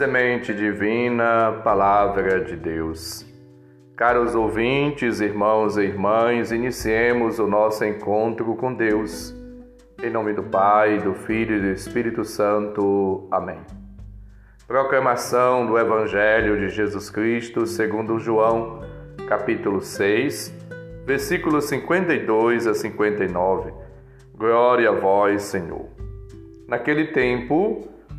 Semente Divina, Palavra de Deus. Caros ouvintes, irmãos e irmãs, iniciemos o nosso encontro com Deus. Em nome do Pai, do Filho e do Espírito Santo. Amém. Proclamação do Evangelho de Jesus Cristo segundo João, capítulo 6, versículos 52 a 59. Glória a vós, Senhor. Naquele tempo,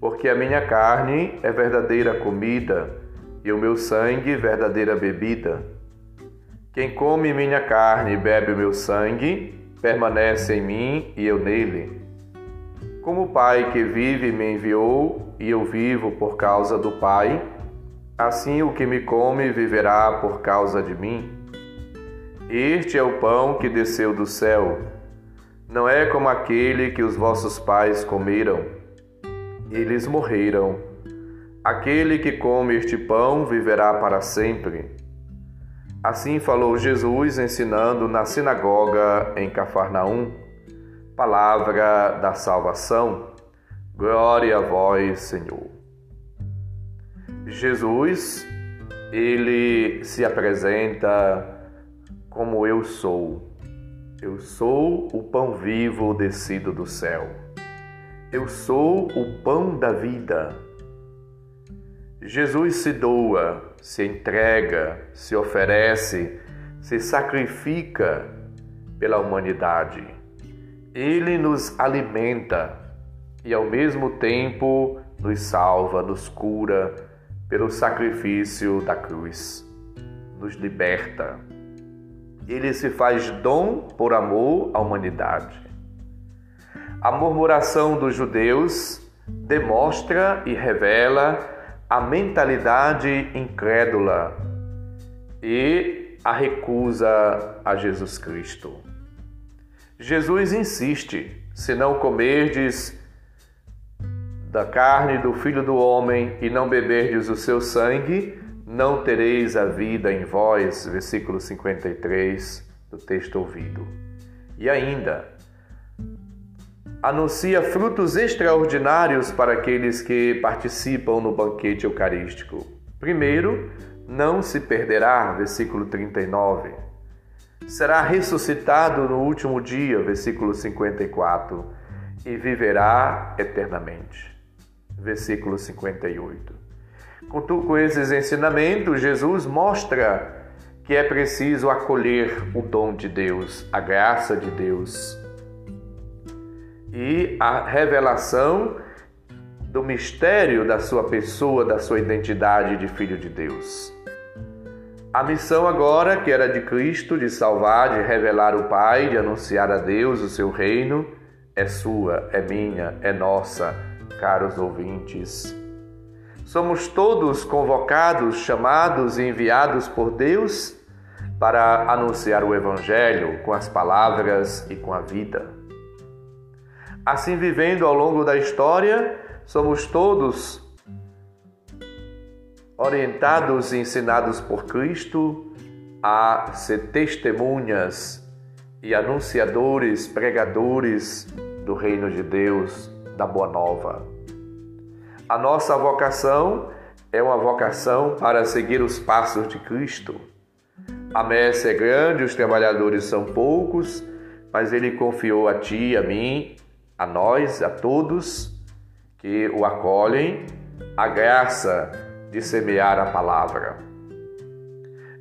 Porque a minha carne é verdadeira comida e o meu sangue verdadeira bebida. Quem come minha carne e bebe o meu sangue, permanece em mim e eu nele. Como o Pai que vive me enviou e eu vivo por causa do Pai, assim o que me come viverá por causa de mim. Este é o pão que desceu do céu não é como aquele que os vossos pais comeram. Eles morreram. Aquele que come este pão viverá para sempre. Assim falou Jesus ensinando na sinagoga em Cafarnaum. Palavra da salvação. Glória a vós, Senhor. Jesus, ele se apresenta como eu sou. Eu sou o pão vivo descido do céu. Eu sou o pão da vida. Jesus se doa, se entrega, se oferece, se sacrifica pela humanidade. Ele nos alimenta e ao mesmo tempo nos salva, nos cura pelo sacrifício da cruz, nos liberta ele se faz dom por amor à humanidade. A murmuração dos judeus demonstra e revela a mentalidade incrédula e a recusa a Jesus Cristo. Jesus insiste: se não comerdes da carne do Filho do Homem e não beberdes o seu sangue, não tereis a vida em vós, versículo 53 do texto ouvido. E ainda, anuncia frutos extraordinários para aqueles que participam no banquete eucarístico. Primeiro, não se perderá, versículo 39. Será ressuscitado no último dia, versículo 54, e viverá eternamente. Versículo 58. Com esses ensinamentos, Jesus mostra que é preciso acolher o dom de Deus, a graça de Deus e a revelação do mistério da sua pessoa, da sua identidade de filho de Deus. A missão agora, que era de Cristo, de salvar, de revelar o Pai, de anunciar a Deus o seu reino, é sua, é minha, é nossa, caros ouvintes. Somos todos convocados, chamados e enviados por Deus para anunciar o Evangelho com as palavras e com a vida. Assim, vivendo ao longo da história, somos todos orientados e ensinados por Cristo a ser testemunhas e anunciadores, pregadores do Reino de Deus, da Boa Nova. A nossa vocação é uma vocação para seguir os passos de Cristo. A messe é grande, os trabalhadores são poucos, mas Ele confiou a ti, a mim, a nós, a todos que o acolhem, a graça de semear a palavra.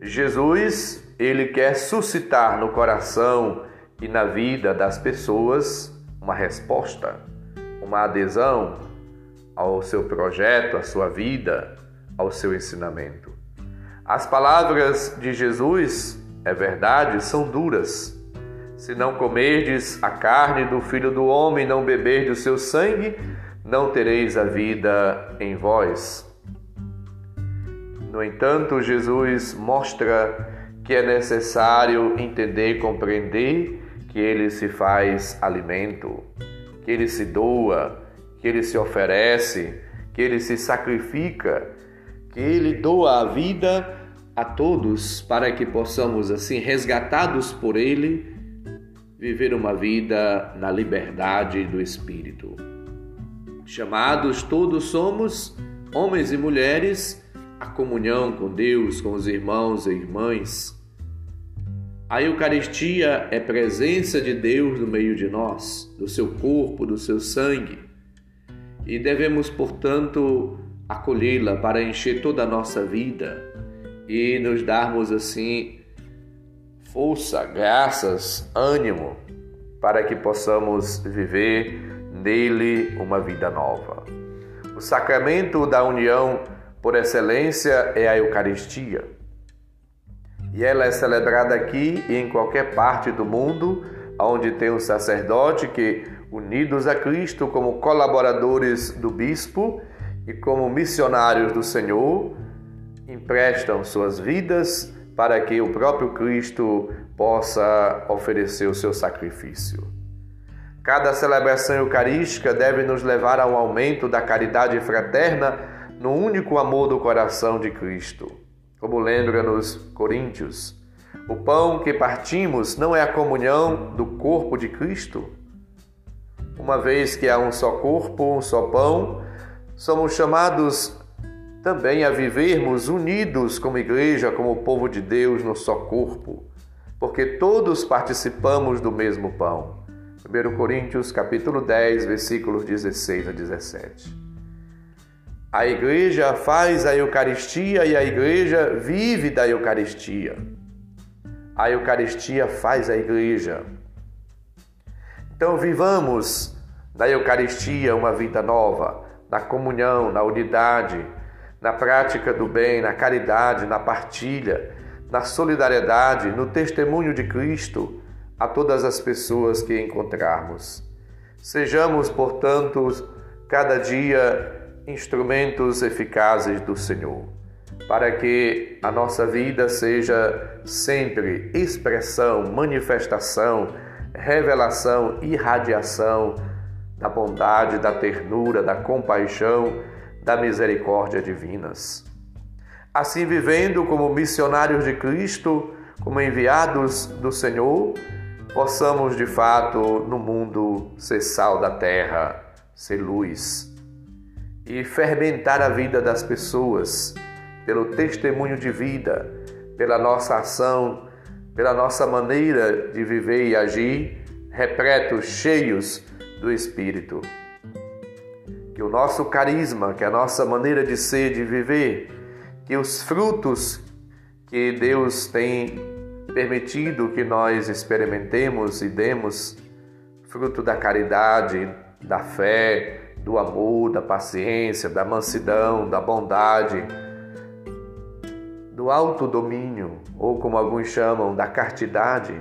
Jesus, Ele quer suscitar no coração e na vida das pessoas uma resposta, uma adesão, ao seu projeto, à sua vida, ao seu ensinamento. As palavras de Jesus, é verdade, são duras. Se não comerdes a carne do Filho do Homem, não beberdes o seu sangue, não tereis a vida em vós. No entanto, Jesus mostra que é necessário entender e compreender que ele se faz alimento, que ele se doa, que ele se oferece, que ele se sacrifica, que ele doa a vida a todos para que possamos, assim, resgatados por ele, viver uma vida na liberdade do Espírito. Chamados todos somos, homens e mulheres, a comunhão com Deus, com os irmãos e irmãs. A Eucaristia é presença de Deus no meio de nós, do seu corpo, do seu sangue. E devemos, portanto, acolhê-la para encher toda a nossa vida e nos darmos assim força, graças, ânimo para que possamos viver nele uma vida nova. O sacramento da união por excelência é a Eucaristia. E ela é celebrada aqui e em qualquer parte do mundo onde tem um sacerdote que, unidos a Cristo como colaboradores do bispo e como missionários do Senhor, emprestam suas vidas para que o próprio Cristo possa oferecer o seu sacrifício. Cada celebração eucarística deve nos levar a um aumento da caridade fraterna no único amor do coração de Cristo. Como lembra-nos Coríntios, o pão que partimos não é a comunhão do corpo de Cristo? Uma vez que há um só corpo, um só pão, somos chamados também a vivermos unidos como igreja, como povo de Deus no só corpo, porque todos participamos do mesmo pão. 1 Coríntios capítulo 10, versículos 16 a 17. A igreja faz a Eucaristia e a igreja vive da Eucaristia. A Eucaristia faz a igreja. Então vivamos da Eucaristia uma vida nova, na comunhão, na unidade, na prática do bem, na caridade, na partilha, na solidariedade, no testemunho de Cristo a todas as pessoas que encontrarmos. Sejamos, portanto, cada dia instrumentos eficazes do Senhor, para que a nossa vida seja sempre expressão, manifestação, revelação, irradiação da bondade, da ternura, da compaixão da misericórdia divinas. Assim, vivendo como missionários de Cristo, como enviados do Senhor, possamos de fato no mundo ser sal da terra, ser luz e fermentar a vida das pessoas pelo testemunho de vida, pela nossa ação, pela nossa maneira de viver e agir, repletos, cheios do Espírito que o nosso carisma, que a nossa maneira de ser, de viver, que os frutos que Deus tem permitido que nós experimentemos e demos, fruto da caridade, da fé, do amor, da paciência, da mansidão, da bondade, do autodomínio, ou como alguns chamam, da castidade,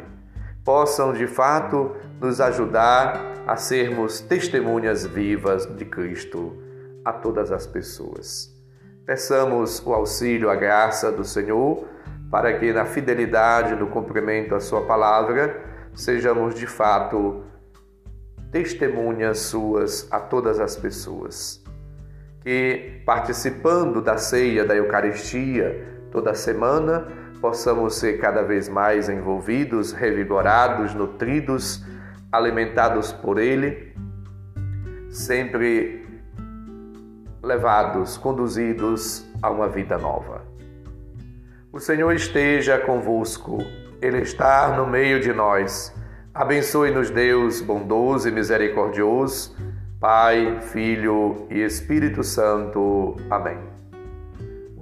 possam de fato nos ajudar a sermos testemunhas vivas de Cristo a todas as pessoas. Peçamos o auxílio, a graça do Senhor, para que na fidelidade, no cumprimento à Sua palavra, sejamos de fato testemunhas Suas a todas as pessoas. Que participando da ceia da Eucaristia toda semana, possamos ser cada vez mais envolvidos, revigorados, nutridos, alimentados por Ele, sempre levados, conduzidos a uma vida nova. O Senhor esteja convosco, Ele está no meio de nós. Abençoe-nos, Deus bondoso e misericordioso, Pai, Filho e Espírito Santo. Amém